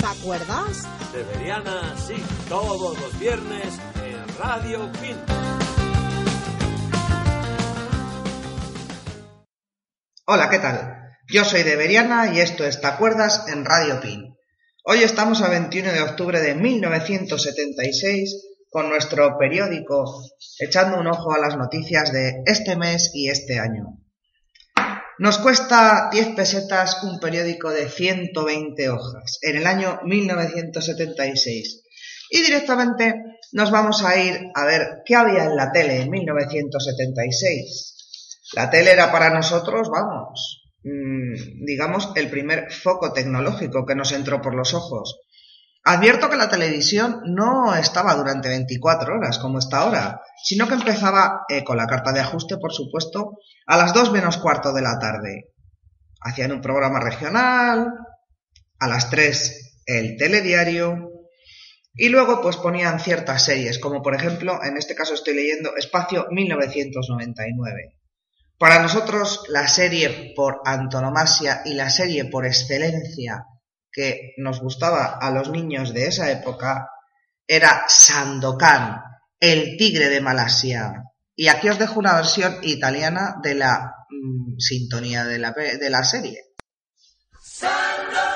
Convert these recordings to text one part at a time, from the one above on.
¿Te acuerdas? Deberiana, sí, todos los viernes en Radio Pin. Hola, ¿qué tal? Yo soy Deberiana y esto es ¿Te acuerdas? en Radio Pin. Hoy estamos a 21 de octubre de 1976 con nuestro periódico echando un ojo a las noticias de este mes y este año. Nos cuesta 10 pesetas un periódico de 120 hojas en el año 1976. Y directamente nos vamos a ir a ver qué había en la tele en 1976. La tele era para nosotros, vamos, digamos, el primer foco tecnológico que nos entró por los ojos. Advierto que la televisión no estaba durante 24 horas como está ahora, sino que empezaba eh, con la carta de ajuste, por supuesto, a las 2 menos cuarto de la tarde. Hacían un programa regional, a las 3 el telediario, y luego pues ponían ciertas series, como por ejemplo, en este caso estoy leyendo Espacio 1999. Para nosotros la serie por antonomasia y la serie por excelencia que nos gustaba a los niños de esa época era Sandokan, el tigre de Malasia. Y aquí os dejo una versión italiana de la mmm, sintonía de la, de la serie. Sandokan,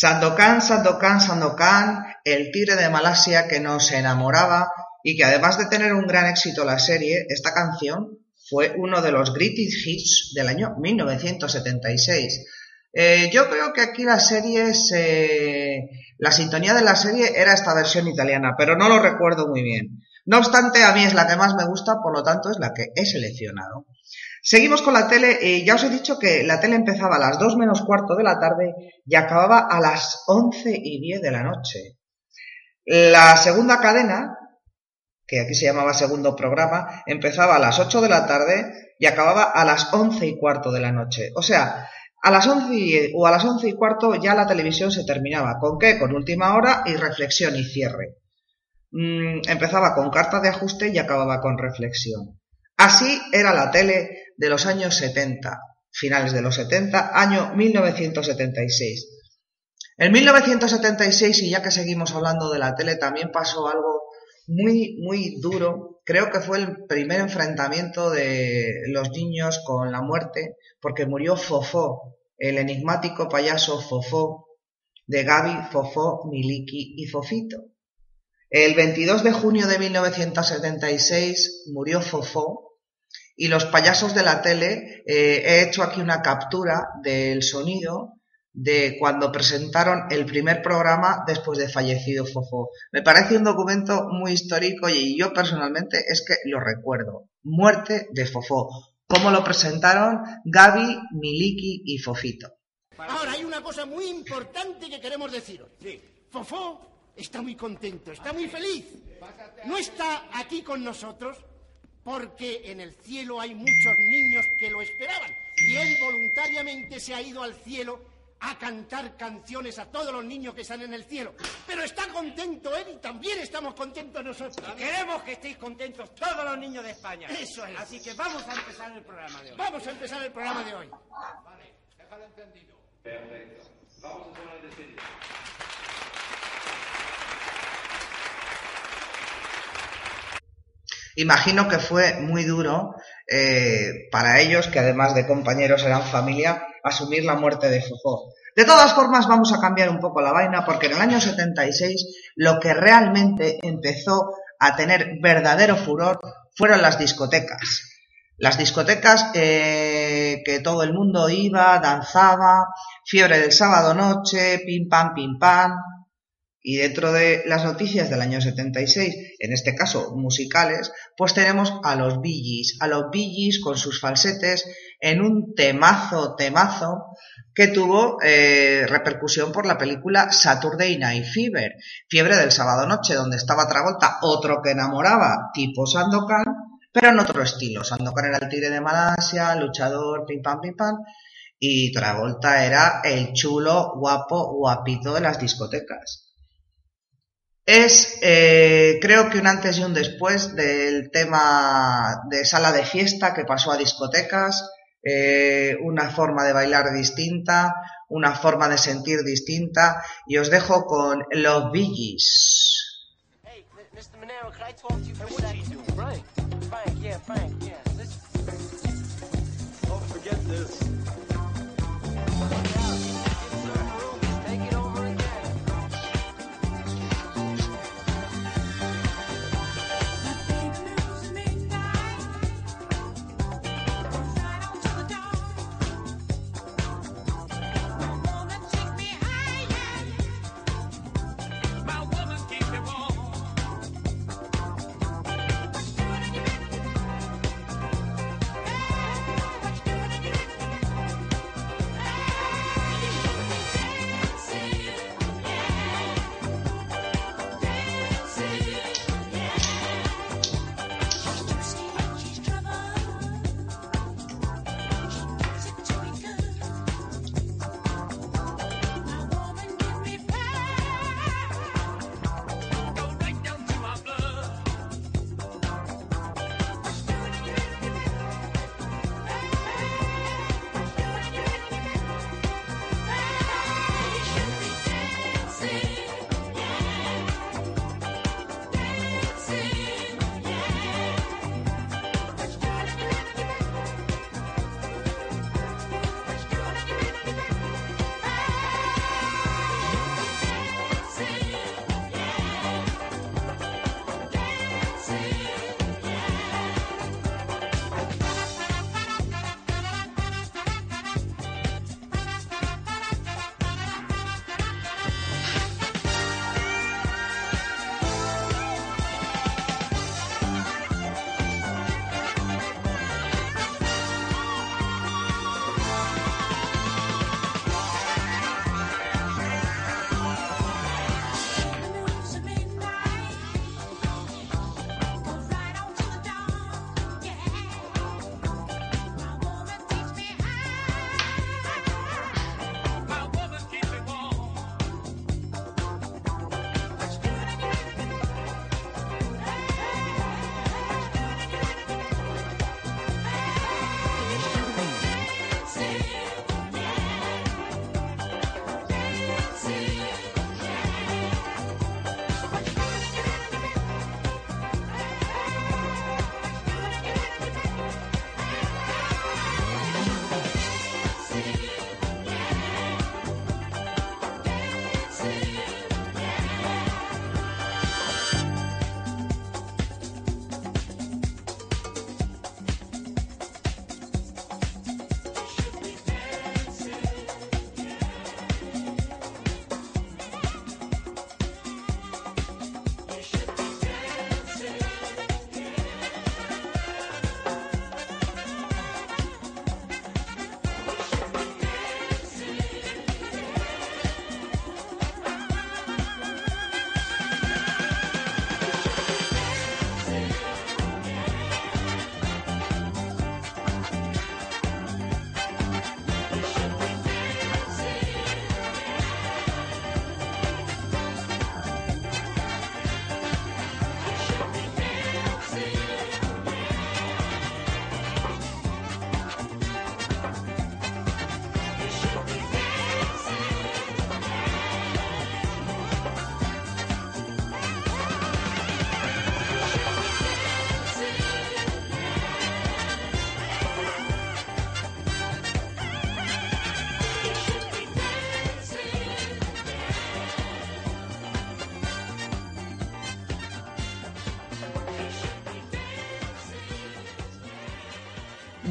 Sandokan, Sandokan, el tigre de Malasia que nos enamoraba y que además de tener un gran éxito la serie, esta canción fue uno de los greatest hits del año 1976. Eh, yo creo que aquí la serie, la sintonía de la serie era esta versión italiana, pero no lo recuerdo muy bien. No obstante, a mí es la que más me gusta, por lo tanto es la que he seleccionado. Seguimos con la tele. y ya os he dicho que la tele empezaba a las 2 menos cuarto de la tarde y acababa a las 11 y 10 de la noche. La segunda cadena, que aquí se llamaba segundo programa, empezaba a las 8 de la tarde y acababa a las 11 y cuarto de la noche. O sea, a las 11 o a las 11 y cuarto ya la televisión se terminaba. ¿Con qué? Con última hora y reflexión y cierre. Mm, empezaba con carta de ajuste y acababa con reflexión. Así era la tele de los años 70, finales de los 70, año 1976. En 1976, y ya que seguimos hablando de la tele, también pasó algo muy, muy duro. Creo que fue el primer enfrentamiento de los niños con la muerte, porque murió Fofó, el enigmático payaso Fofó, de Gaby, Fofó, Miliki y Fofito. El 22 de junio de 1976 murió Fofó y los payasos de la tele, eh, he hecho aquí una captura del sonido de cuando presentaron el primer programa después de fallecido Fofó. Me parece un documento muy histórico y yo personalmente es que lo recuerdo. Muerte de Fofó. ¿Cómo lo presentaron Gaby, Miliki y Fofito? Ahora hay una cosa muy importante que queremos deciros. Fofó está muy contento, está muy feliz. No está aquí con nosotros porque en el cielo hay muchos niños que lo esperaban y él voluntariamente se ha ido al cielo a cantar canciones a todos los niños que están en el cielo. Pero está contento él y también estamos contentos nosotros. queremos que estéis contentos todos los niños de España. Eso es. Así que vamos a empezar el programa de hoy. Vamos a empezar el programa de hoy. Vale, déjalo entendido. Perfecto. Vamos a poner de Imagino que fue muy duro eh, para ellos, que además de compañeros eran familia, asumir la muerte de Fofó. De todas formas, vamos a cambiar un poco la vaina, porque en el año 76 lo que realmente empezó a tener verdadero furor fueron las discotecas. Las discotecas eh, que todo el mundo iba, danzaba, fiebre del sábado noche, pim pam, pim pam, y dentro de las noticias del año 76, en este caso musicales, pues tenemos a los Billys, a los Billys con sus falsetes en un temazo, temazo que tuvo eh, repercusión por la película Saturday Night Fever, Fiebre del sábado noche, donde estaba Travolta, otro que enamoraba, tipo Sandokan, pero en otro estilo. Sandokan era el tigre de Malasia, luchador, pim pam, pim pam, y Travolta era el chulo, guapo, guapito de las discotecas. Es, eh, creo que un antes y un después del tema de sala de fiesta que pasó a discotecas, eh, una forma de bailar distinta, una forma de sentir distinta. Y os dejo con los Billys. Hey, Mr. Monero, can I talk to you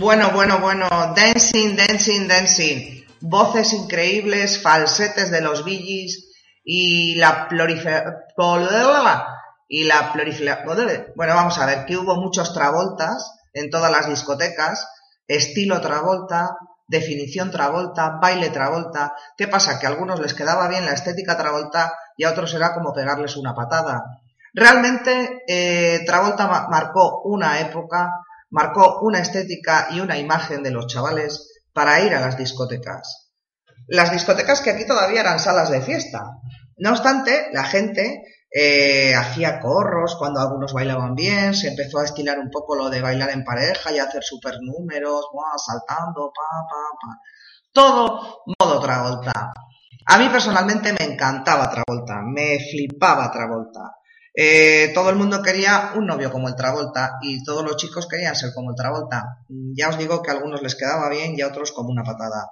Bueno, bueno, bueno, dancing, dancing, dancing. Voces increíbles, falsetes de los Billys y la proliferación... Y la proliferación... Bueno, vamos a ver, que hubo muchos Travoltas en todas las discotecas, estilo Travolta, definición Travolta, baile Travolta. ¿Qué pasa? Que a algunos les quedaba bien la estética Travolta y a otros era como pegarles una patada. Realmente eh, Travolta marcó una época marcó una estética y una imagen de los chavales para ir a las discotecas. Las discotecas que aquí todavía eran salas de fiesta. No obstante, la gente eh, hacía corros cuando algunos bailaban bien, se empezó a estilar un poco lo de bailar en pareja y hacer super números, saltando, pa, pa, pa. Todo modo Travolta. A mí personalmente me encantaba Travolta, me flipaba Travolta. Eh, todo el mundo quería un novio como el Travolta y todos los chicos querían ser como el Travolta. Ya os digo que a algunos les quedaba bien y a otros como una patada.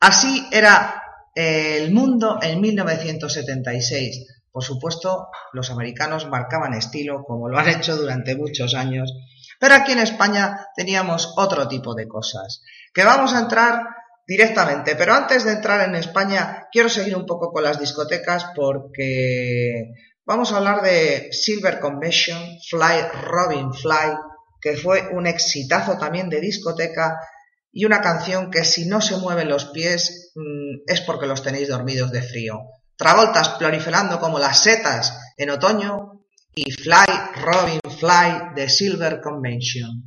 Así era eh, el mundo en 1976. Por supuesto, los americanos marcaban estilo como lo han hecho durante muchos años, pero aquí en España teníamos otro tipo de cosas. Que vamos a entrar directamente, pero antes de entrar en España quiero seguir un poco con las discotecas porque Vamos a hablar de Silver Convention, Fly Robin Fly, que fue un exitazo también de discoteca y una canción que si no se mueven los pies mm, es porque los tenéis dormidos de frío. Travoltas proliferando como las setas en otoño y Fly Robin Fly de Silver Convention.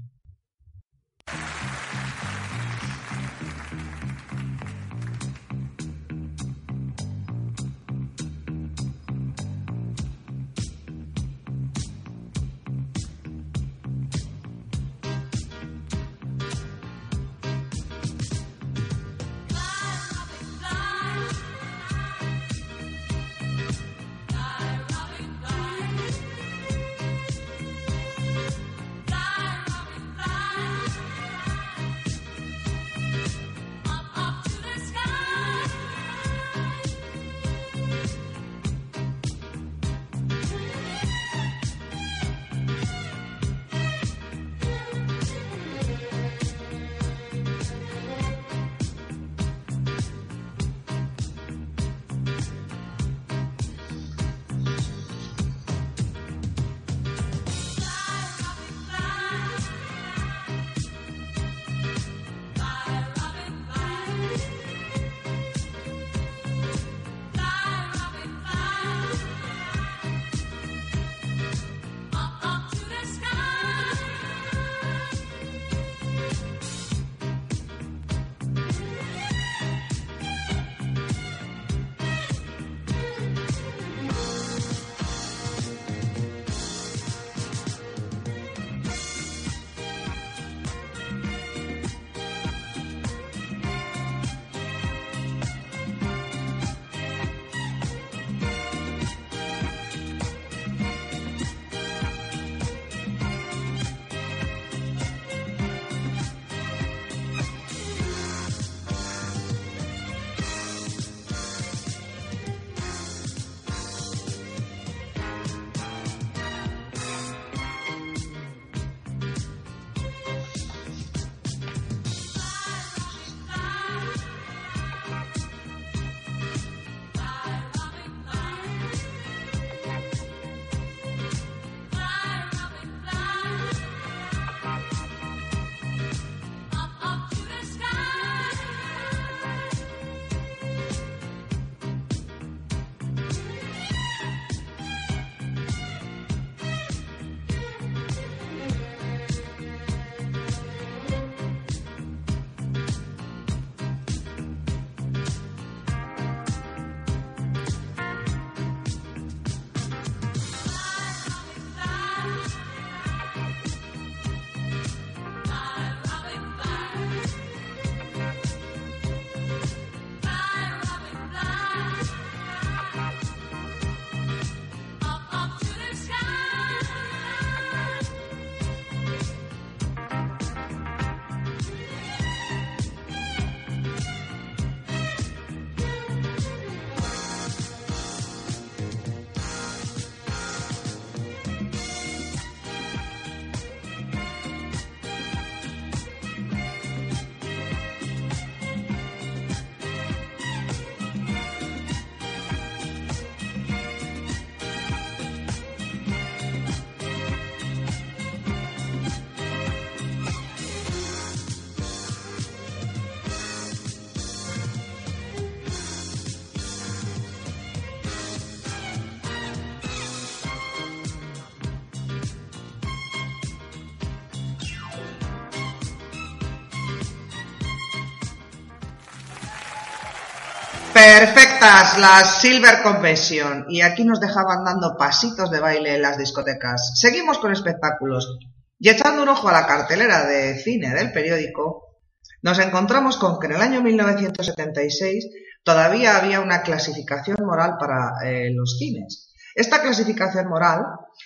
Las Silver Convention y aquí nos dejaban dando pasitos de baile en las discotecas. Seguimos con espectáculos y echando un ojo a la cartelera de cine del periódico, nos encontramos con que en el año 1976 todavía había una clasificación moral para eh, los cines. Esta clasificación moral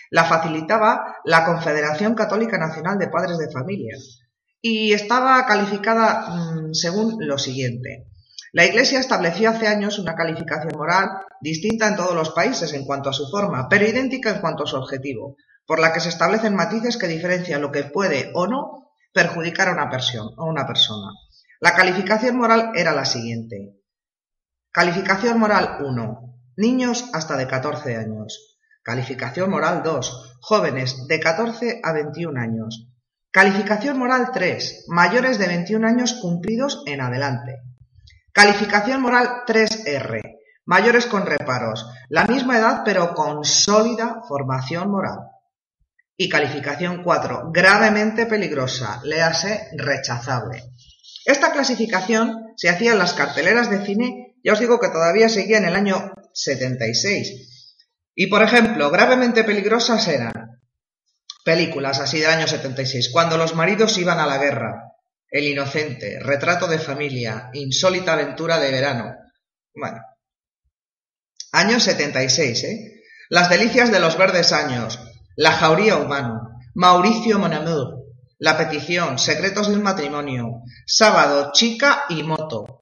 la facilitaba la Confederación Católica Nacional de Padres de Familia y estaba calificada mm, según lo siguiente. La Iglesia estableció hace años una calificación moral distinta en todos los países en cuanto a su forma, pero idéntica en cuanto a su objetivo, por la que se establecen matices que diferencian lo que puede o no perjudicar a una, persona, a una persona. La calificación moral era la siguiente. Calificación moral 1. Niños hasta de 14 años. Calificación moral 2. Jóvenes de 14 a 21 años. Calificación moral 3. Mayores de 21 años cumplidos en adelante. Calificación moral 3R. Mayores con reparos. La misma edad pero con sólida formación moral. Y calificación 4. Gravemente peligrosa. Léase rechazable. Esta clasificación se hacía en las carteleras de cine, ya os digo que todavía seguía en el año 76. Y por ejemplo, gravemente peligrosas eran películas así del año 76, cuando los maridos iban a la guerra, el inocente, retrato de familia, insólita aventura de verano. Bueno. Año 76, ¿eh? Las delicias de los verdes años, La jauría humano, Mauricio Monamour, La petición, Secretos de un matrimonio, Sábado, Chica y Moto.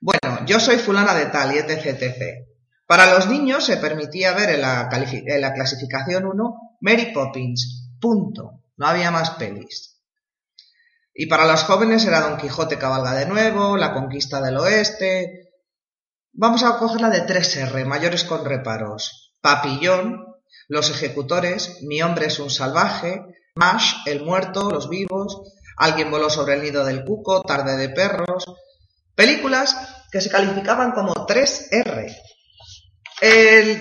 bueno, yo soy fulana de tal y etc, etc. Para los niños se permitía ver en la, en la clasificación 1 Mary Poppins. Punto. No había más pelis. Y para los jóvenes era Don Quijote cabalga de nuevo, La conquista del oeste. Vamos a coger la de 3R, mayores con reparos. Papillón, Los ejecutores, Mi hombre es un salvaje, Mash, El muerto, Los vivos, Alguien voló sobre el nido del cuco, Tarde de perros. Películas que se calificaban como 3R.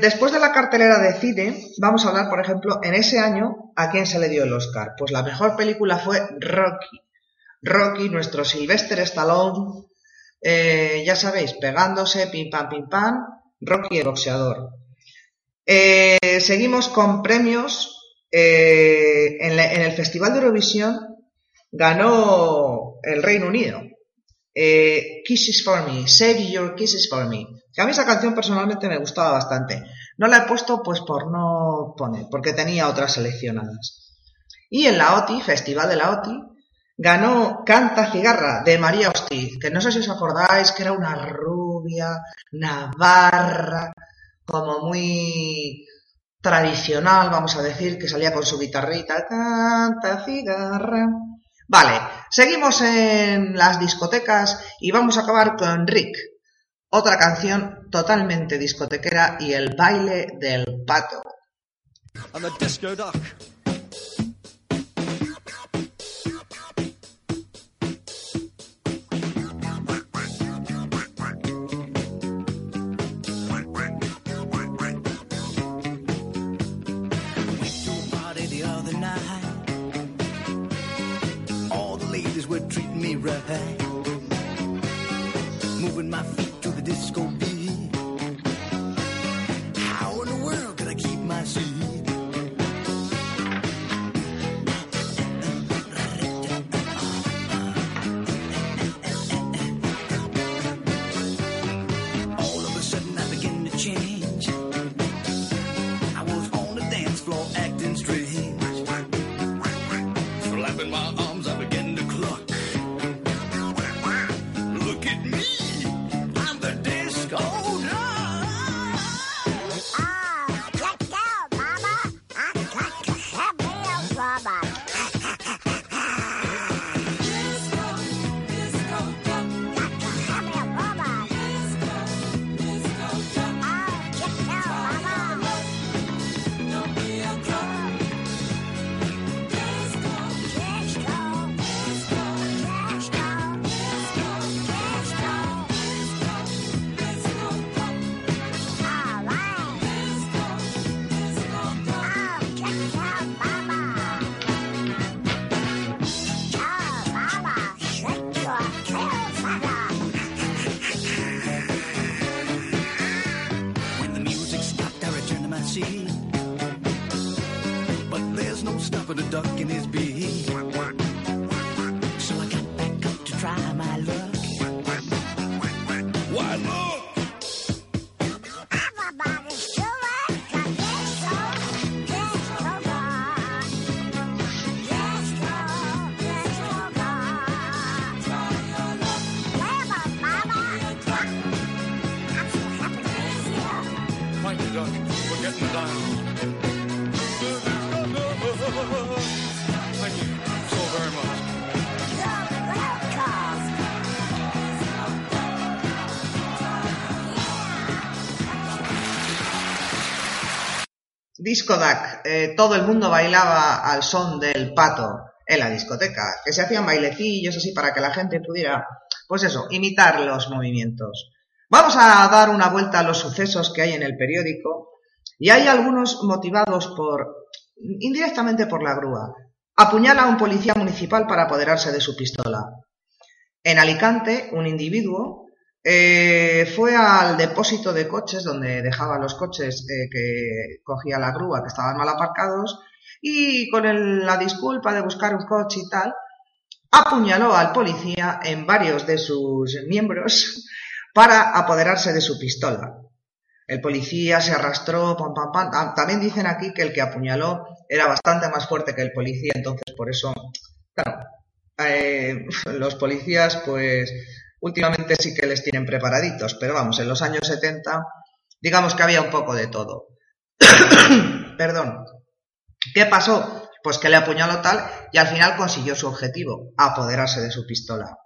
después de la cartelera de cine, vamos a hablar, por ejemplo, en ese año, ¿a quién se le dio el Oscar? Pues la mejor película fue Rocky. Rocky, nuestro Sylvester Stallone, eh, ya sabéis, pegándose, pim pam, pim pam, Rocky el boxeador. Eh, seguimos con premios. Eh, en, el Festival de Eurovisión ganó el Reino Unido. kisses for Me, Save Your Kisses for Me. a mí esa canción personalmente me gustaba bastante. No la he puesto pues por no poner, porque tenía otras seleccionadas. Y en la OTI, Festival de la OTI, ganó Canta Cigarra de María Hostiz, que no sé si os acordáis que era una rubia, navarra, como muy tradicional, vamos a decir, que salía con su guitarrita, canta cigarra. Vale, seguimos en las discotecas y vamos a acabar con Rick, otra canción totalmente discotequera y el baile del pato. Right. Moving my feet to the disco beat. Disco Duck. Eh, todo el mundo bailaba al son del pato en la discoteca, que se hacían bailecillos así para que la gente pudiera, pues eso, imitar los movimientos. Vamos a dar una vuelta a los sucesos que hay en el periódico y hay algunos motivados por, indirectamente por la grúa. Apuñala a un policía municipal para apoderarse de su pistola. En Alicante, un individuo eh, fue al depósito de coches donde dejaba los coches eh, que cogía la grúa que estaban mal aparcados y con el- la disculpa de buscar un coche y tal, apuñaló al policía en varios de sus miembros para apoderarse de su pistola. El policía se arrastró, pam, pam, pam. Ah, También dicen aquí que el que apuñaló era bastante más fuerte que el policía, entonces por eso, claro, eh, los policías pues últimamente sí que les tienen preparaditos, pero vamos, en los años 70 digamos que había un poco de todo. Perdón. ¿Qué pasó? Pues que le apuñaló tal y al final consiguió su objetivo, apoderarse de su pistola.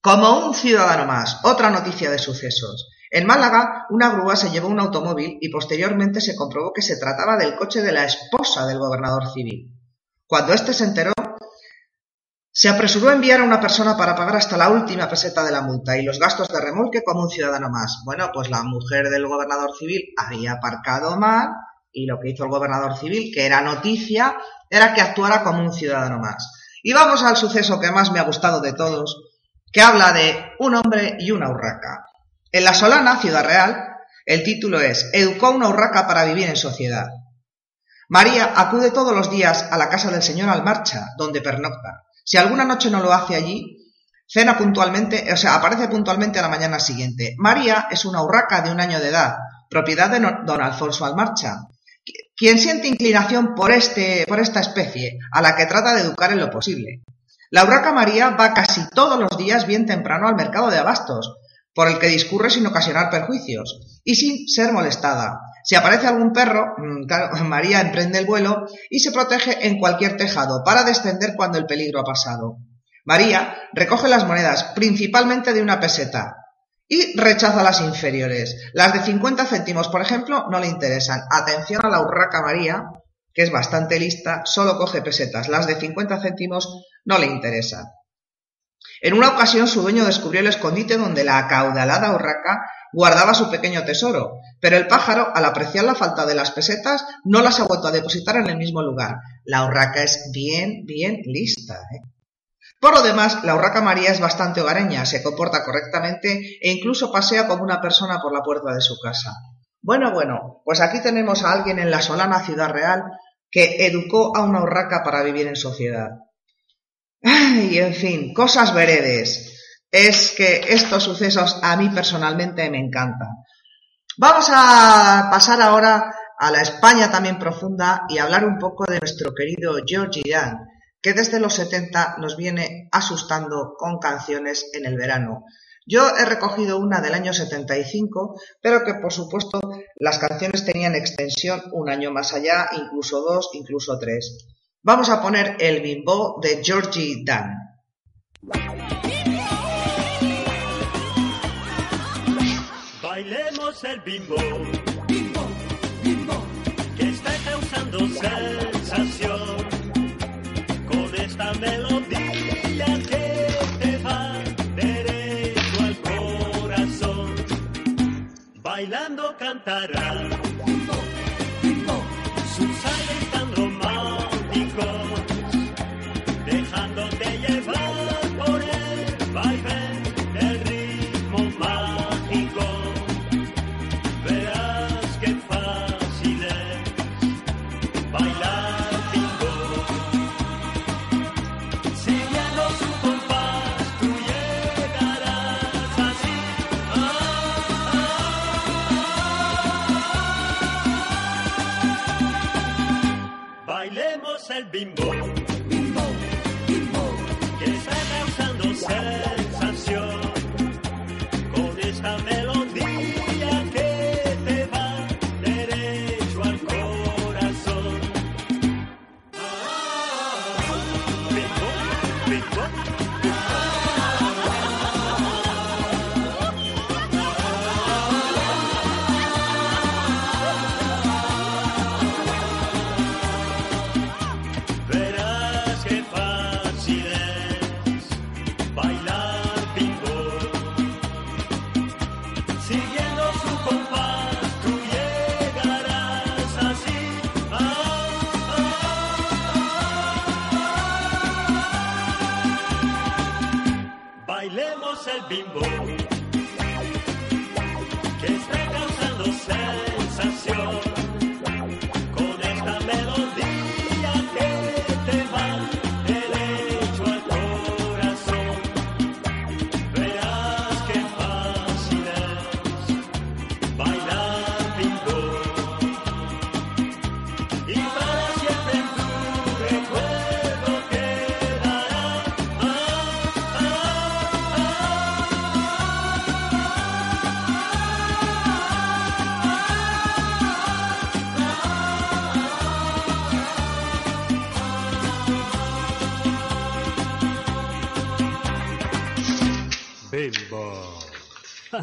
Como un ciudadano más, otra noticia de sucesos. En Málaga, una grúa se llevó un automóvil y posteriormente se comprobó que se trataba del coche de la esposa del gobernador civil. Cuando éste se enteró, se apresuró a enviar a una persona para pagar hasta la última peseta de la multa y los gastos de remolque como un ciudadano más. Bueno, pues la mujer del gobernador civil había aparcado mal y lo que hizo el gobernador civil, que era noticia, era que actuara como un ciudadano más. Y vamos al suceso que más me ha gustado de todos, que habla de un hombre y una urraca. En La Solana, Ciudad Real, el título es Educó una urraca para vivir en sociedad. María acude todos los días a la casa del señor Almarcha, donde pernocta. Si alguna noche no lo hace allí, cena puntualmente, o sea, aparece puntualmente a la mañana siguiente. María es una urraca de un año de edad, propiedad de don Alfonso Almarcha, qui- quien siente inclinación por, este, por esta especie, a la que trata de educar en lo posible. La urraca María va casi todos los días bien temprano al mercado de abastos, por el que discurre sin ocasionar perjuicios y sin ser molestada. Si aparece algún perro, mm, María emprende el vuelo y se protege en cualquier tejado para descender cuando el peligro ha pasado. María recoge las monedas, principalmente de una peseta, y rechaza las inferiores. Las de 50 céntimos, por ejemplo, no le interesan. Atención a la urraca María, que es bastante lista, solo coge pesetas. Las de 50 céntimos no le interesan. En una ocasión su dueño descubrió el escondite donde la acaudalada urraca guardaba su pequeño tesoro, pero el pájaro, al apreciar la falta de las pesetas, no las ha vuelto a depositar en el mismo lugar. La urraca es bien, bien lista. ¿eh? Por lo demás, la urraca María es bastante hogareña, se comporta correctamente e incluso pasea como una persona por la puerta de su casa. Bueno, bueno, pues aquí tenemos a alguien en la solana Ciudad Real que educó a una urraca para vivir en sociedad. Ay, en fin, cosas veredes. Es que estos sucesos a mí personalmente me encantan. Vamos a pasar ahora a la España también profunda y hablar un poco de nuestro querido Georgie Dan, que desde los 70 nos viene asustando con canciones en el verano. Yo he recogido una del año 75, pero que por supuesto las canciones tenían extensión un año más allá, incluso dos, incluso tres. Vamos a poner el bimbo de Georgie Dan. Bailemos el bimbo. Bimbo, bimbo. Que está causando sensación. Con esta melodía que te va derecho al corazón. Bailando cantará.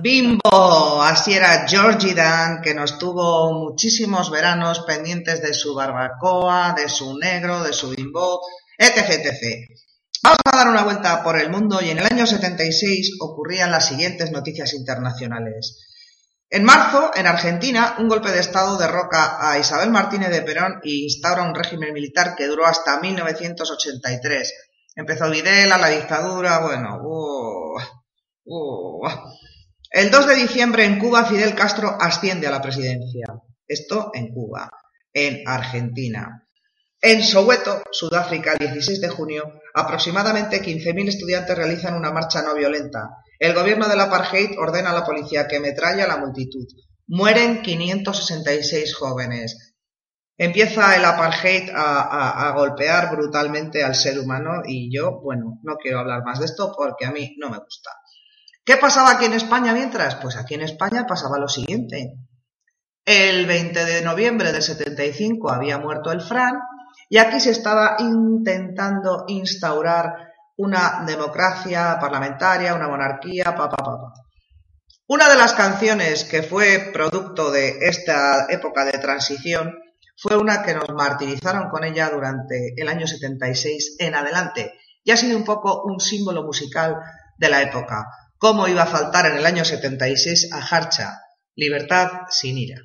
Bimbo, así era Georgie Dan, que nos tuvo muchísimos veranos pendientes de su barbacoa, de su negro, de su bimbo, etc, etc. Vamos a dar una vuelta por el mundo y en el año 76 ocurrían las siguientes noticias internacionales. En marzo, en Argentina, un golpe de Estado derroca a Isabel Martínez de Perón e instaura un régimen militar que duró hasta 1983. Empezó Videla, la dictadura, bueno, uh, uh. El 2 de diciembre en Cuba Fidel Castro asciende a la presidencia. Esto en Cuba. En Argentina. En Soweto, Sudáfrica, el 16 de junio, aproximadamente 15.000 estudiantes realizan una marcha no violenta. El gobierno del apartheid ordena a la policía que metralla a la multitud. Mueren 566 jóvenes. Empieza el apartheid a, a, a, golpear brutalmente al ser humano y yo, bueno, no quiero hablar más de esto porque a mí no me gusta. ¿Qué pasaba aquí en España mientras? Pues aquí en España pasaba lo siguiente. El 20 de noviembre del 75 había muerto el Fran y aquí se estaba intentando instaurar una democracia parlamentaria, una monarquía, pa, pa. Una de las canciones que fue producto de esta época de transición fue una que nos martirizaron con ella durante el año 76 en adelante y ha sido un poco un símbolo musical de la época. ¿Cómo iba a faltar en el año 76 a Harcha? Libertad sin ira.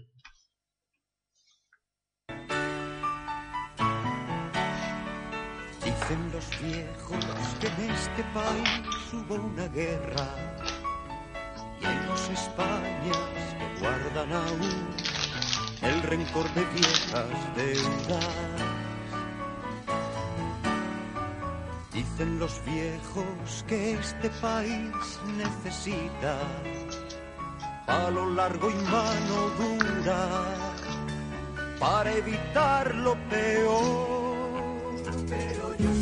Dicen los viejos que en este país hubo una guerra y hay dos Españas que guardan aún el rencor de viejas deudas. Dicen los viejos que este país necesita palo largo y mano dura para evitar lo peor. Pero yo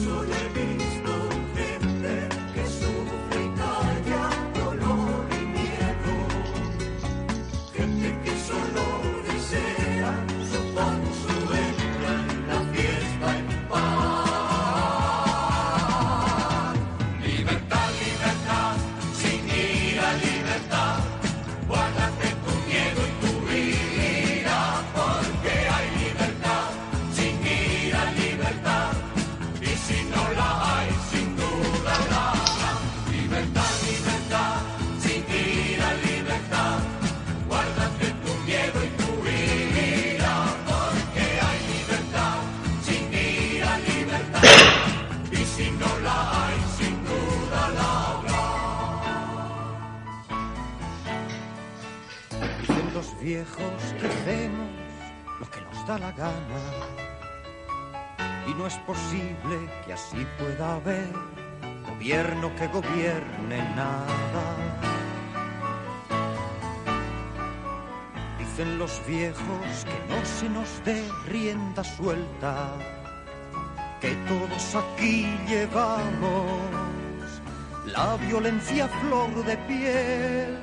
que así pueda haber gobierno que gobierne nada. Dicen los viejos que no se nos dé rienda suelta que todos aquí llevamos la violencia flor de piel.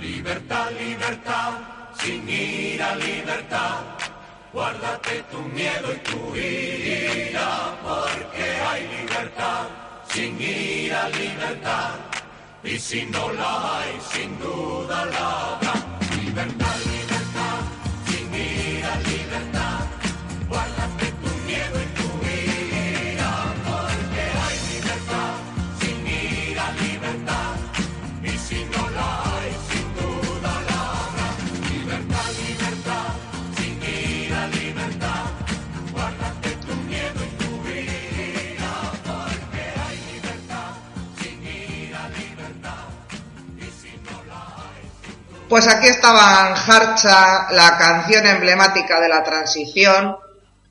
Libertad, libertad, sin ira, libertad. Guárdate tu miedo y tu vida, porque hay libertad, sin la habrá. Libertad, y si no la hay, sin duda la habrá. Libertad, Pues aquí estaban Harcha, la canción emblemática de la transición,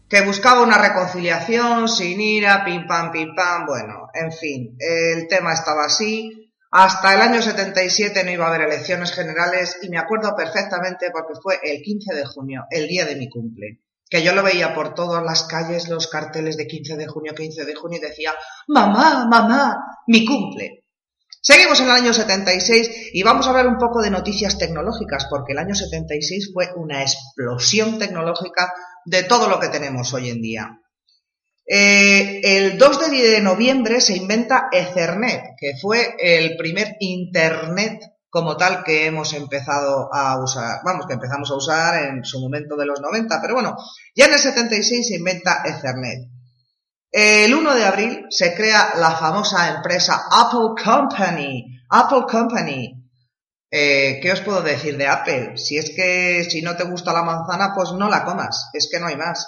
que buscaba una reconciliación sin ira, pim pam, pim pam, bueno, en fin, el tema estaba así. Hasta el año 77 no iba a haber elecciones generales y me acuerdo perfectamente porque fue el 15 de junio, el día de mi cumple, que yo lo veía por todas las calles, los carteles de 15 de junio, 15 de junio y decía, mamá, mamá, mi cumple. Seguimos en el año 76 y vamos a hablar un poco de noticias tecnológicas, porque el año 76 fue una explosión tecnológica de todo lo que tenemos hoy en día. Eh, el 2 de noviembre se inventa Ethernet, que fue el primer Internet como tal que hemos empezado a usar. Vamos, que empezamos a usar en su momento de los 90, pero bueno, ya en el 76 se inventa Ethernet. El 1 de abril se crea la famosa empresa Apple Company. Apple Company. Eh, ¿Qué os puedo decir de Apple? Si es que si no te gusta la manzana, pues no la comas. Es que no hay más.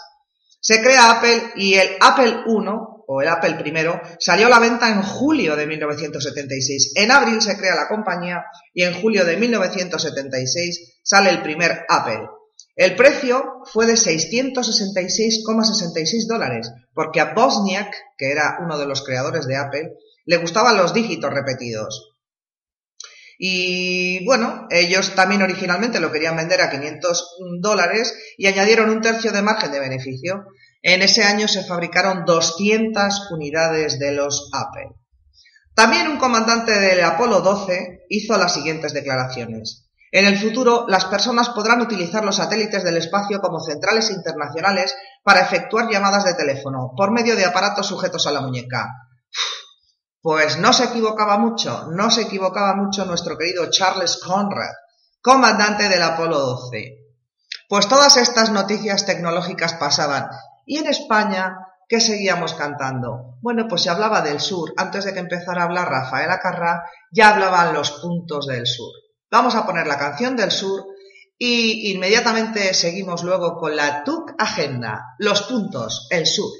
Se crea Apple y el Apple 1, o el Apple primero, salió a la venta en julio de 1976. En abril se crea la compañía y en julio de 1976 sale el primer Apple. El precio fue de 666,66 dólares, porque a Bosniak, que era uno de los creadores de Apple, le gustaban los dígitos repetidos. Y bueno, ellos también originalmente lo querían vender a 500 dólares y añadieron un tercio de margen de beneficio. En ese año se fabricaron 200 unidades de los Apple. También un comandante del Apolo 12 hizo las siguientes declaraciones. En el futuro, las personas podrán utilizar los satélites del espacio como centrales internacionales para efectuar llamadas de teléfono por medio de aparatos sujetos a la muñeca. Pues no se equivocaba mucho, no se equivocaba mucho nuestro querido Charles Conrad, comandante del Apolo 12. Pues todas estas noticias tecnológicas pasaban. Y en España, ¿qué seguíamos cantando? Bueno, pues se hablaba del sur. Antes de que empezara a hablar Rafael Acarrá, ya hablaban los puntos del sur. Vamos a poner la canción del sur y inmediatamente seguimos luego con la TUC Agenda, los puntos, el sur.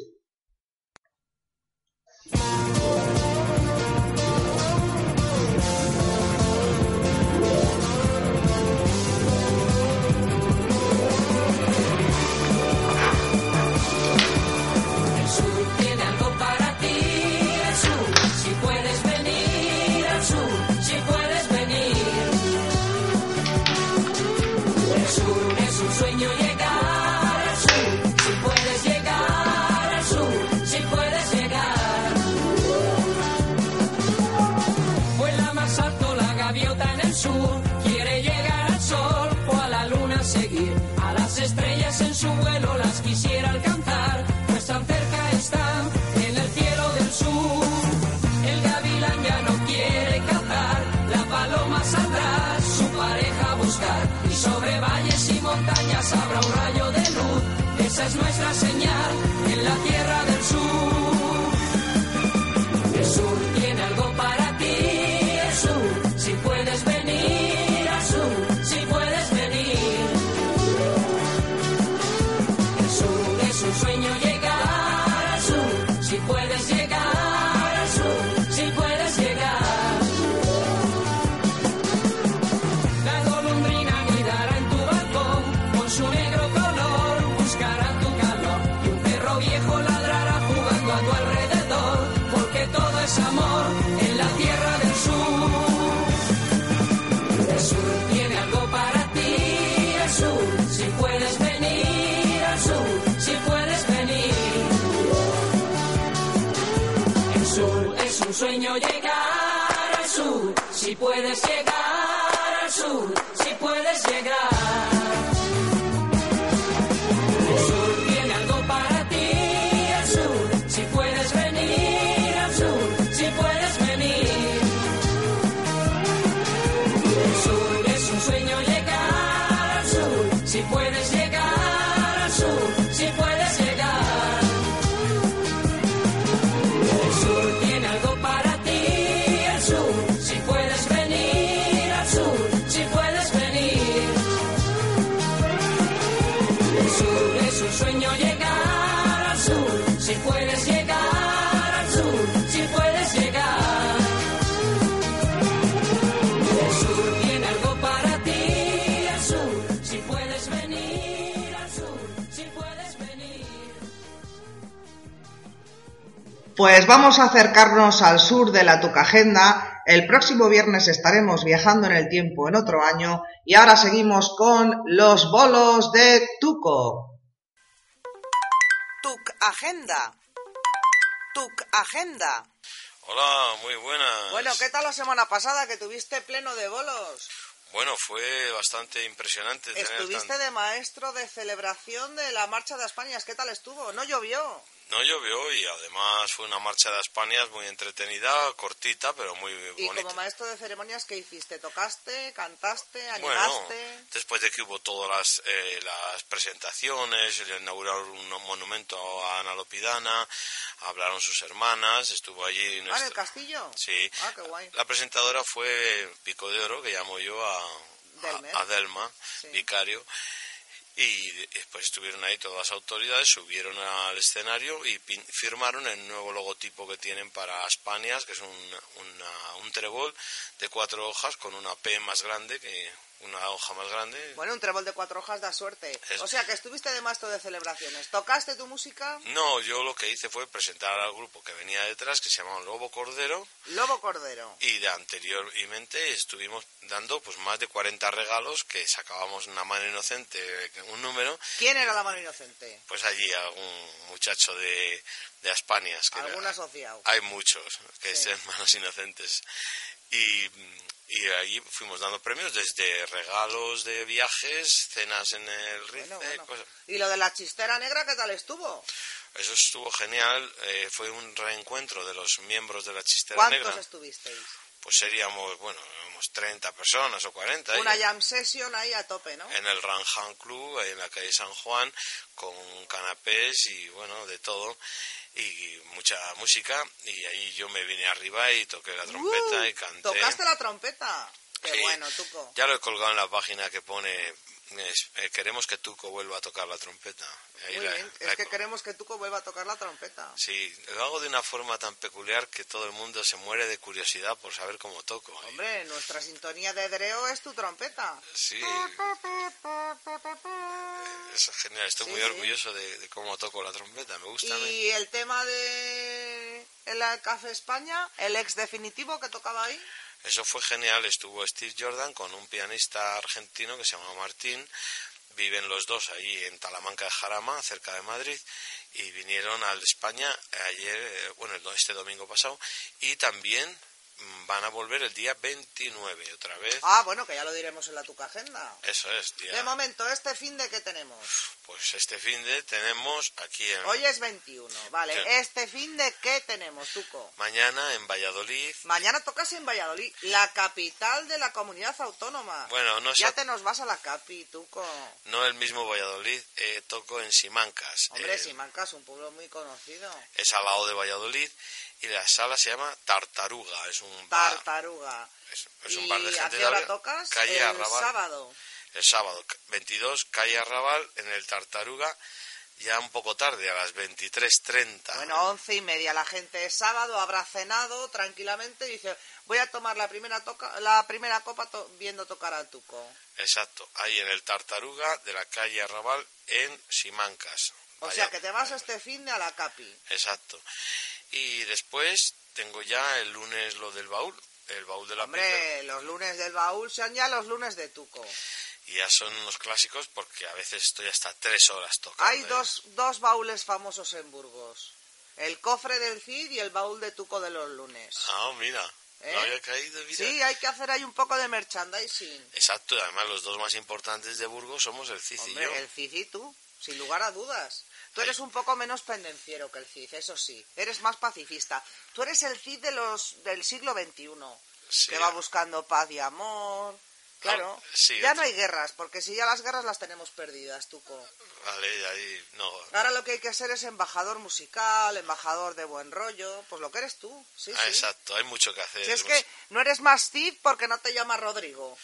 Esa es nuestra señal en la tierra sueño llegar al sur, si puedes llegar al sur, si puedes llegar. Pues vamos a acercarnos al sur de la Tucagenda. El próximo viernes estaremos viajando en el tiempo en otro año y ahora seguimos con los bolos de Tuco. Tuc Agenda. Tuc Agenda. Hola, muy buenas. Bueno, ¿qué tal la semana pasada que tuviste pleno de bolos? Bueno, fue bastante impresionante. tener Estuviste tan- de maestro de celebración de la Marcha de España. ¿Qué tal estuvo? ¿No llovió? No llovió y además fue una marcha de España muy entretenida, cortita, pero muy Y bonita. como maestro de ceremonias, ¿qué hiciste? ¿Tocaste? ¿Cantaste? Bueno, ¿Animaste? después de que hubo todas las, eh, las presentaciones, inauguraron un monumento a Ana Lopidana, hablaron sus hermanas, estuvo allí Ah, ¿en el castillo? Sí. Ah, qué guay. La presentadora fue Pico de Oro, que llamo yo a, a, a Delma, Sí. vicario. Y después estuvieron ahí todas las autoridades, subieron al escenario y firmaron el nuevo logotipo que tienen para Españas, que es un, una- un trébol de cuatro hojas con una P más grande, que una hoja más grande. Bueno, un trébol de cuatro hojas da suerte. Es- O sea, que estuviste de maestro de celebraciones. ¿Tocaste tu música? No, yo lo que hice fue presentar al grupo que venía detrás, que se llamaba Lobo Cordero, Lobo Cordero. y de anteriormente estuvimos dando pues más de 40 regalos que sacábamos una mano inocente, un número, ¿Quién era la mano inocente? pues allí algún muchacho de, de Aspanias. Que ¿Algún era- asociado? hay muchos que Sí. sean manos inocentes. Y, y ahí fuimos dando premios desde regalos de viajes, cenas en el Rice, Bueno, bueno. cosas. ¿Y lo de la chistera negra qué tal estuvo? Eso estuvo genial, eh, fue un reencuentro de los miembros de la Chistera ¿Cuántos Negra. estuvisteis? Pues seríamos, bueno, éramos 30 personas o 40. ahí. Una jam session ahí a tope, ¿no? en el Ranjan Club, ahí en la calle San Juan, con canapés y bueno, de todo, y mucha música, y ahí yo me vine arriba y toqué la trompeta Uh, y canté. ¿Tocaste la trompeta? Qué Sí. bueno, Tuco. Ya lo he colgado en la página que pone, es, eh, queremos que Tuco vuelva a tocar la trompeta. Ahí Muy la- bien. la Es que col- queremos que Tuco vuelva a tocar la trompeta. Sí, lo hago de una forma tan peculiar que todo el mundo se muere de curiosidad por saber cómo toco. Hombre, nuestra sintonía de Dreo es tu trompeta. Sí, es genial, estoy Sí, muy sí. orgulloso de, de cómo toco la trompeta, me gusta. a mí. Y el tema de el Café España, el ex definitivo que tocaba ahí. Eso fue genial, estuvo Steve Jordan con un pianista argentino que se llama Martín, viven los dos ahí en Talamanca de Jarama, cerca de Madrid, y vinieron al España ayer, eh, bueno, este domingo pasado, y también van a volver el día 29 otra vez. Ah, bueno, que ya lo diremos en la Tuca Agenda. Eso es, día. De momento, ¿este fin de qué tenemos? Pues este fin de tenemos aquí en... Hoy es 21, vale. ¿Este fin de qué tenemos, Tuco? Mañana en Valladolid. Mañana tocas en Valladolid, la capital de la comunidad autónoma. Bueno, no Ya sé- te nos vas a la capi, Tuco. No el mismo Valladolid, eh, toco en Simancas. Hombre, eh, Simancas, un pueblo muy conocido. Es al lado de Valladolid y la sala se llama Tartaruga. Es un bar, Tartaruga. es, es ¿Y un bar de gente tocas? Calle El Arrabal. sábado. El sábado, c- 22, calle Arrabal, en el Tartaruga, ya un poco tarde, a las 23.30. Bueno, once y media. La gente es sábado, habrá cenado tranquilamente y dice, voy a tomar la primera, toca la primera copa to- viendo tocar al Tuco. Exacto, ahí en el Tartaruga de la calle Arrabal en Simancas. O sea, que te vas este fin de a la capi. Exacto. Y después tengo ya el lunes lo del baúl, el baúl de la. Hombre, los lunes del baúl sean ya los lunes de Tuco. Y ya son unos clásicos porque a veces estoy hasta tres horas tocando. Hay dos, dos baúles famosos en Burgos. El cofre del Cid y el baúl de Tuco de los lunes. Ah, mira, ¿Eh? no había caído, mira. Sí, hay que hacer ahí un poco de merchandising. Exacto, y además los dos más importantes de Burgos somos el Cici y yo. el Cid y tú, sin lugar a dudas. Tú eres un poco menos pendenciero que el Cid, eso sí. Eres más pacifista. Tú eres el Cid de los, del siglo XXI, Sí. que va buscando paz y amor. Claro, Ah, sí, ya no hay guerras, porque si ya las guerras las tenemos perdidas, Tuco. Vale, y ahí no. Ahora lo que hay que ser es embajador musical, embajador de buen rollo, pues lo que eres tú, sí, Ah, sí. exacto, hay mucho que hacer. Si es que no eres más Cid porque no te llamas Rodrigo.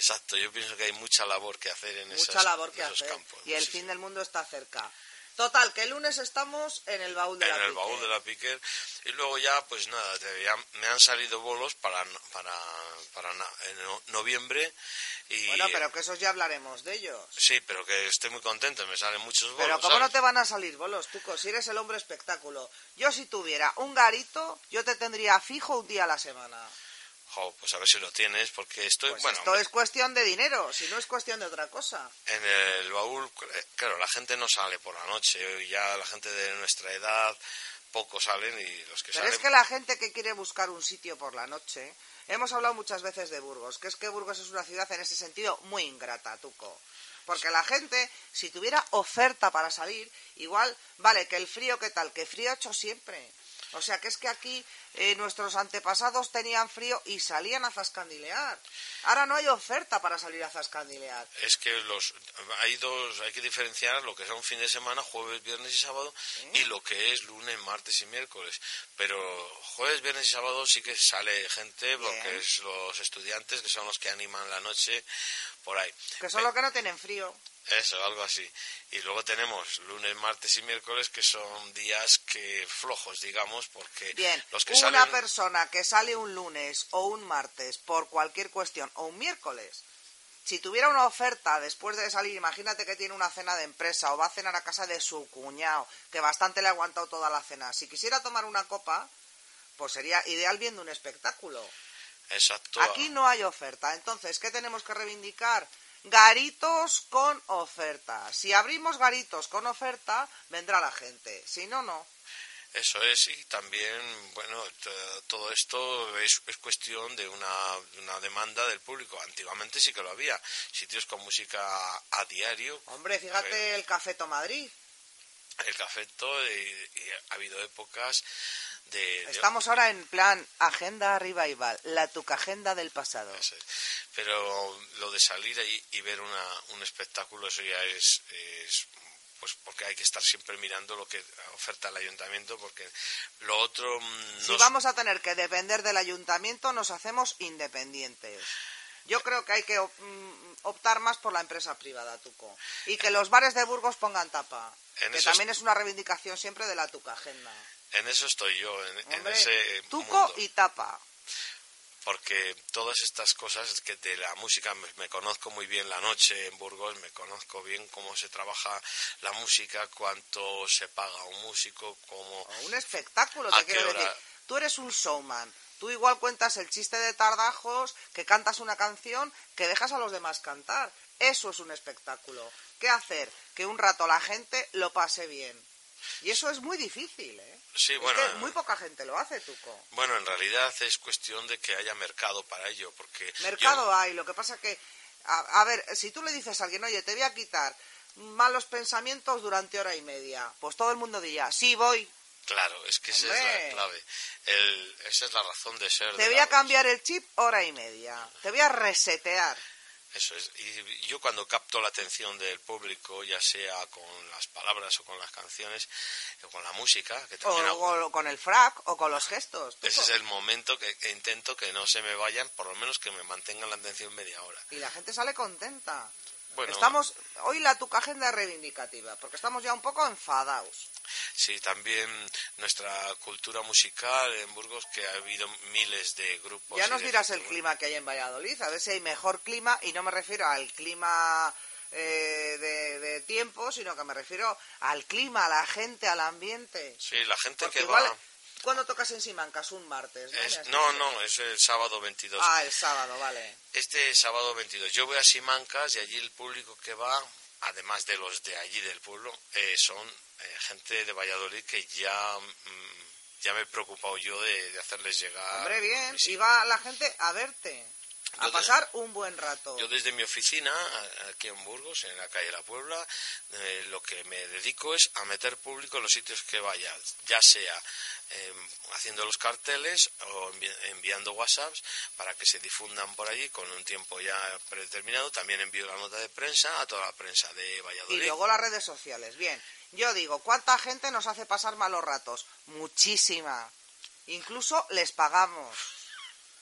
Exacto, yo pienso que hay mucha labor que hacer en Mucha esas- labor que en esos hacer. campos. Y el sí, fin del mundo está cerca. Total, que el lunes estamos en el baúl de en la el Pique. baúl de la Piquer y luego ya pues nada te- ya me han salido bolos para para para en no- noviembre y Bueno, pero que esos ya hablaremos de ellos. sí pero que estoy muy contento me salen muchos bolos Pero ¿cómo no te van a salir bolos, Tuco? Si eres el hombre espectáculo. Yo si tuviera un garito, yo te tendría fijo un día a la semana. Jo, pues a ver si lo tienes porque estoy Pues bueno esto es cuestión de dinero, si no es cuestión de otra cosa. en el baúl eh, claro la gente no sale por la noche ya la gente de nuestra edad pocos salen y los que Pero salen es que la gente que quiere buscar un sitio por la noche, hemos hablado muchas veces de Burgos, que es que Burgos es una ciudad en ese sentido muy ingrata, Tuco. Porque la gente, si tuviera oferta para salir, igual, vale, que el frío, ¿qué tal? Que frío ha hecho siempre. O sea, que es que aquí eh, nuestros antepasados tenían frío y salían a zascandilear. Ahora no hay oferta para salir a zascandilear. es que los hay dos hay que diferenciar lo que es un fin de semana jueves viernes y sábado y lo que es lunes martes y miércoles pero jueves viernes y sábado sí que sale gente porque Bien. es los estudiantes que son los que animan la noche por ahí Que son los que no tienen frío. Eso algo así y luego tenemos lunes martes y miércoles que son días que flojos digamos porque Bien, los que una salen persona que sale un lunes o un martes por cualquier cuestión o un miércoles, si tuviera una oferta después de salir, imagínate que tiene una cena de empresa o va a cenar a casa de su cuñado, que bastante le ha aguantado toda la cena, si quisiera tomar una copa, pues sería ideal viendo un espectáculo. exacto Aquí no hay oferta, entonces, ¿qué tenemos que reivindicar? Garitos con oferta. Si abrimos garitos con oferta, vendrá la gente. Si no, no. Eso es, y también, bueno, todo esto es, es cuestión de una, una demanda del público. Antiguamente sí que lo había, sitios con música a diario. Hombre, fíjate el Cafeto Madrid. El cafeto, y, y ha habido épocas de... de- Estamos ahora en plan agenda revival, la tuca agenda del pasado. Pero lo de salir ahí y ver una, un espectáculo, eso ya es, es, pues porque hay que estar siempre mirando lo que oferta el ayuntamiento, porque lo otro mm, Si vamos a tener que depender del ayuntamiento, nos hacemos independientes. Yo creo que hay que mm, optar más por la empresa privada, Tuco. Y que los bares de Burgos pongan tapa. En que también es una reivindicación siempre de la Tuca Agenda. En eso estoy yo, en, ese Tuco mundo. y tapa. porque todas estas cosas que de la música me, me conozco muy bien la noche en Burgos, me conozco bien cómo se trabaja la música, cuánto se paga a un músico, cómo... Un espectáculo, ¿A te quiero hora? decir. Tú eres un showman. Tú igual cuentas el chiste de tardajos, que cantas una canción, que dejas a los demás cantar. Eso es un espectáculo. ¿Qué hacer? Que un rato la gente lo pase bien. Y eso es muy difícil, ¿eh? Sí, Es bueno, que muy poca gente lo hace, Tuco. bueno, en realidad es cuestión de que haya mercado para ello, porque yo- Mercado hay, lo que pasa que, a, a ver, si tú le dices a alguien, oye, te voy a quitar malos pensamientos durante hora y media, pues todo el mundo diría, sí, voy, claro, es que esa es la clave, El- esa es la razón de ser. te de voy a cambiar el chip hora y media, te voy a resetear. Eso es. Y yo cuando capto la atención del público, ya sea con las palabras o con las canciones, o con la música, que O, también hago- o con el frac o con los gestos. Ese es el momento que, que intento que no se me vayan, por lo menos que me mantengan la atención media hora. Y la gente sale contenta. Bueno, Estamos, hoy la tuca agenda reivindicativa, porque estamos ya un poco enfadados. sí, también nuestra cultura musical en Burgos, que ha habido miles de grupos. Ya nos dirás el clima que hay en Valladolid, a ver si hay mejor clima, y no me refiero al clima eh, de, de tiempo, sino que me refiero al clima, a la gente, al ambiente. Sí, la gente Porque que igual, va... ¿Cuándo tocas en Simancas? Un martes, ¿no? Es- no, no, es el sábado 22. Ah, el sábado, vale. Este sábado 22 yo voy a Simancas y allí el público que va, además de los de allí del pueblo, eh, son eh, gente de Valladolid que ya, mm, ya me he preocupado yo de, de hacerles llegar. Hombre, bien, y va la gente a verte, a Yo de- pasar un buen rato. Yo desde mi oficina, aquí en Burgos, en la calle La Puebla, eh, lo que me dedico es a meter público en los sitios que vaya, ya sea eh, haciendo los carteles o envi- enviando WhatsApps para que se difundan por allí con un tiempo ya predeterminado. También envío la nota de prensa a toda la prensa de Y Valladolid. luego las redes sociales. Bien, yo digo, ¿cuánta gente nos hace pasar malos ratos? Muchísima. Incluso les pagamos.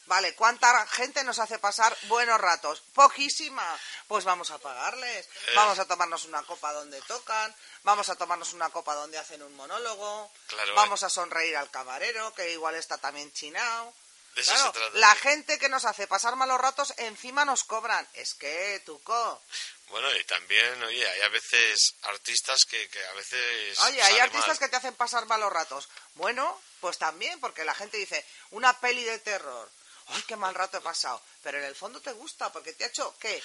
Vale, ¿cuánta gente nos hace pasar buenos ratos? Poquísima. Pues vamos a pagarles. Eh. Vamos a tomarnos una copa donde tocan. Vamos a tomarnos una copa donde hacen un monólogo. Claro, vamos a sonreír al camarero, que igual está también chinao. De eso Claro, se trata. la gente que nos hace pasar malos ratos encima nos cobran. Es que, Tuco, Bueno, y también, oye, hay a veces artistas que, que a veces. Oye, hay artistas mal. que te hacen pasar malos ratos. Bueno, pues también, porque la gente dice, una peli de terror. ¡Ay, qué mal rato he pasado! Pero en el fondo te gusta, porque te ha hecho, ¿qué?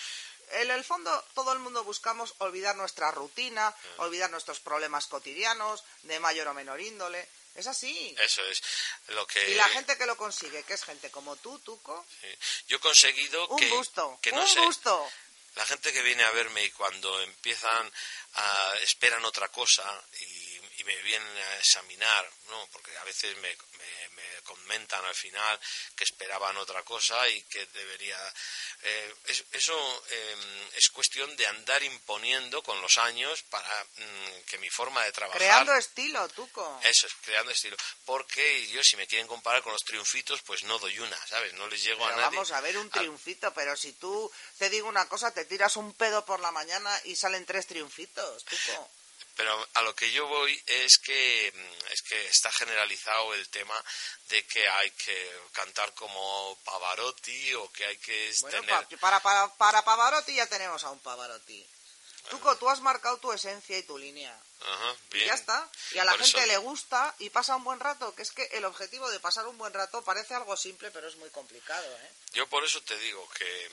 En el fondo todo el mundo buscamos olvidar nuestra rutina, olvidar nuestros problemas cotidianos, de mayor o menor índole. Es así. Eso es lo que. Y la gente que lo consigue, que es gente como tú, Tuco, Sí. Yo he conseguido un que, gusto, que no un sé, gusto. la gente que viene a verme y cuando empiezan a esperan otra cosa y, y me vienen a examinar, no, porque a veces me, me- me comentan al final que esperaban otra cosa y que debería. eh, es- eso eh, es cuestión de andar imponiendo con los años para mm, que mi forma de trabajar. Creando estilo, Tuco. Eso es, creando estilo. Porque yo, si me quieren comparar con los triunfitos, pues no doy una, ¿sabes? No les llego a nadie. vamos a ver un Ah, triunfito, pero si tú te digo una cosa, te tiras un pedo por la mañana y salen tres triunfitos, Tuco. Pero a lo que yo voy es que mm, es que está generalizado el tema de que hay que cantar como Pavarotti o que hay que Bueno, tener pa- para, para, para Pavarotti ya tenemos a un Pavarotti. Tuco, tú has marcado tu esencia y tu línea. Ajá, Y ya está. Y a la Por gente eso- le gusta y pasa un buen rato, que es que el objetivo de pasar un buen rato parece algo simple, pero es muy complicado, ¿eh? Yo por eso te digo que,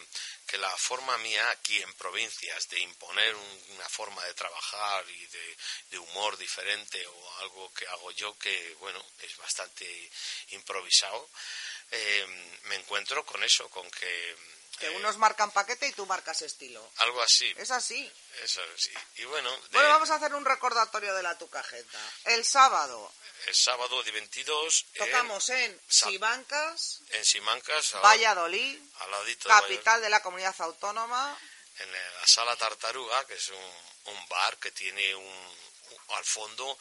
que la forma mía aquí en provincias de imponer un- una forma de trabajar y de, de humor diferente o algo que hago yo que, bueno, es bastante improvisado, eh, me encuentro con eso, con que Que unos marcan paquete y tú marcas estilo. algo así. Es así. Eso sí. Y bueno, de- Bueno, vamos a hacer un recordatorio de la tucajeta. El sábado el sábado de 22 en- tocamos en Simancas, en Simancas, al- Valladolid, al ladito de Valladolid, capital de la comunidad autónoma. en la sala Tartaruga, que es un, un bar que tiene un, un- al fondo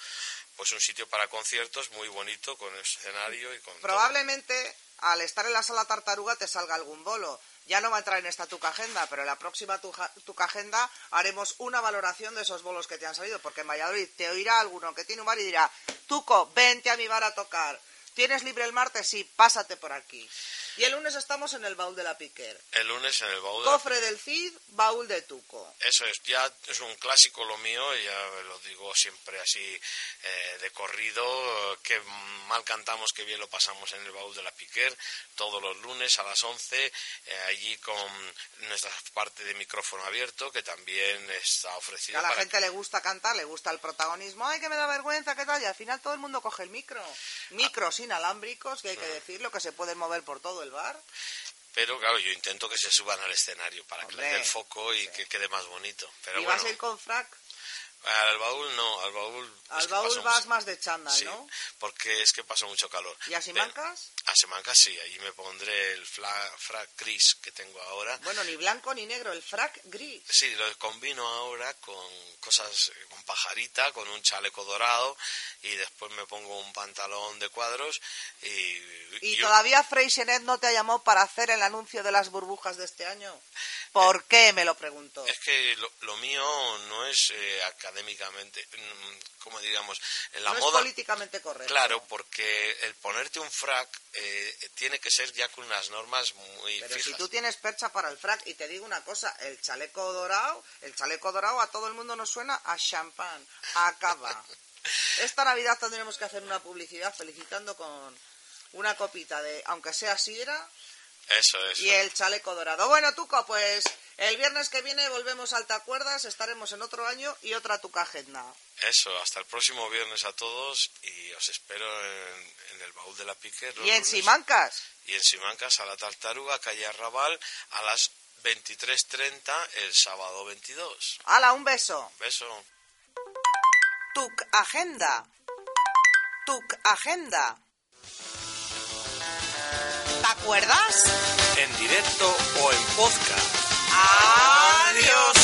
pues un sitio para conciertos muy bonito con escenario y con todo. Probablemente al estar en la sala tartaruga te salga algún bolo. Ya no va a entrar en esta tuca agenda, pero en la próxima tuja- tuca agenda haremos una valoración de esos bolos que te han salido, porque en Valladolid te oirá alguno que tiene un bar y dirá, Tuco, vente a mi bar a tocar. ¿Tienes libre el martes? Sí, pásate por aquí. Y el lunes estamos en el baúl de la Piquer. El lunes en el baúl. de- Cofre del Cid, baúl de Tuco. Eso es, ya es un clásico lo mío, ya lo digo siempre así eh, de corrido, que mal cantamos, que bien lo pasamos en el baúl de la Piquer, todos los lunes a las 11, eh, allí con nuestra parte de micrófono abierto, que también está Que ofrecido a la para gente le gusta cantar, le gusta el protagonismo. Ay, que me da vergüenza, ¿qué tal? Y al final todo el mundo coge el micro. Micros inalámbricos, que hay que decirlo, que se pueden mover por todo el bar. Pero claro, yo intento que se suban al escenario para que le dé el foco y que quede más bonito. Pero ¿Y bueno, vas a ir con frac? Al baúl no, al baúl... Al baúl vas mucho- más de chándal, Sí, ¿no? porque es que pasa mucho calor. ¿Y a Simancas? A Simancas sí, allí me pondré el fla- frac gris que tengo ahora. Bueno, ni blanco ni negro, el frac gris. Sí, lo combino ahora con cosas, eh, con pajarita, con un chaleco dorado y después me pongo un pantalón de cuadros y... ¿Y yo- todavía Freixenet no te llamó para hacer el anuncio de las burbujas de este año? ¿Por qué? Me lo pregunto. Es que lo, lo mío no es eh, académicamente, mm, como digamos, en la no moda... es políticamente correcto. Claro, porque el ponerte un frac eh, tiene que ser ya con unas normas muy Pero si tú tienes percha para el frac, y te digo una cosa, el chaleco dorado, el chaleco dorado a todo el mundo nos suena a champán, a cava. Esta Navidad tendremos que hacer una publicidad felicitando con una copita de, aunque sea sidra, Eso es. y el chaleco dorado. Bueno, Tuco, pues el viernes que viene volvemos al Te Acuerdas, estaremos en otro año y otra Tuca Agenda. Eso, hasta el próximo viernes a todos y os espero en, en el baúl de la Piquer. los Y en. Simancas, Y en Simancas a la Tartaruga, calle Arrabal, a las 23.30 el sábado 22. ¡Hala, un beso! Beso. Tuc Agenda. Tuc Agenda. ¿Te acuerdas? En directo o en podcast. Adiós.